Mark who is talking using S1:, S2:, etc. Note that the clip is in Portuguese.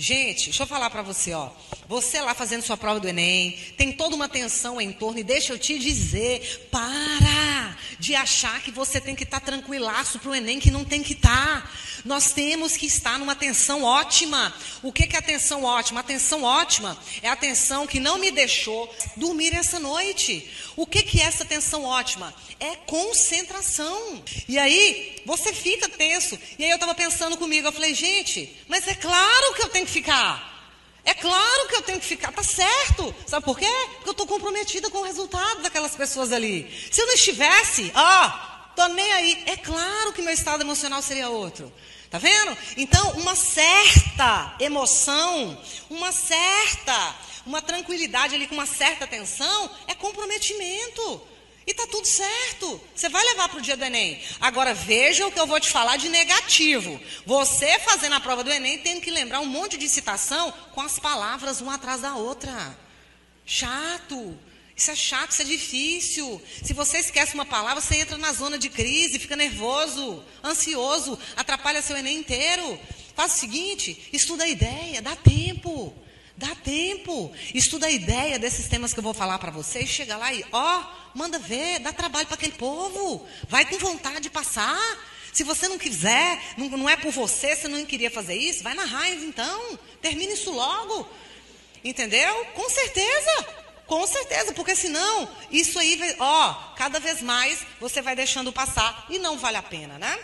S1: Gente, deixa eu falar para você, ó. Você lá fazendo sua prova do Enem, tem toda uma tensão em torno, e deixa eu te dizer, para de achar que você tem que estar tá tranquilaço para o Enem, que não tem que estar. Tá. Nós temos que estar numa atenção ótima. O que, que é atenção ótima? Atenção ótima é a atenção que não me deixou dormir essa noite. O que, que é essa atenção ótima? É concentração. E aí, você fica tenso. E aí eu estava pensando comigo, eu falei, gente, mas é claro que eu tenho que ficar. É claro que eu tenho que ficar, tá certo. Sabe por quê? Porque eu estou comprometida com o resultado daquelas pessoas ali. Se eu não estivesse, ó, tô nem aí. É claro que meu estado emocional seria outro. Tá vendo? Então, uma certa emoção, uma certa, uma tranquilidade ali com uma certa atenção é comprometimento. E tá tudo certo. Você vai levar para o dia do Enem. Agora veja o que eu vou te falar de negativo. Você fazendo a prova do Enem tem que lembrar um monte de citação com as palavras uma atrás da outra. Chato. Isso é chato, isso é difícil. Se você esquece uma palavra, você entra na zona de crise, fica nervoso, ansioso, atrapalha seu Enem inteiro. Faz o seguinte, estuda a ideia, dá tempo. Dá tempo. Estuda a ideia desses temas que eu vou falar para vocês. Chega lá e, ó, manda ver, dá trabalho para aquele povo. Vai com vontade de passar. Se você não quiser, não, não é por você, você não queria fazer isso, vai na raiz então. Termina isso logo. Entendeu? Com certeza. Com certeza, porque senão, isso aí, ó, cada vez mais você vai deixando passar e não vale a pena, né?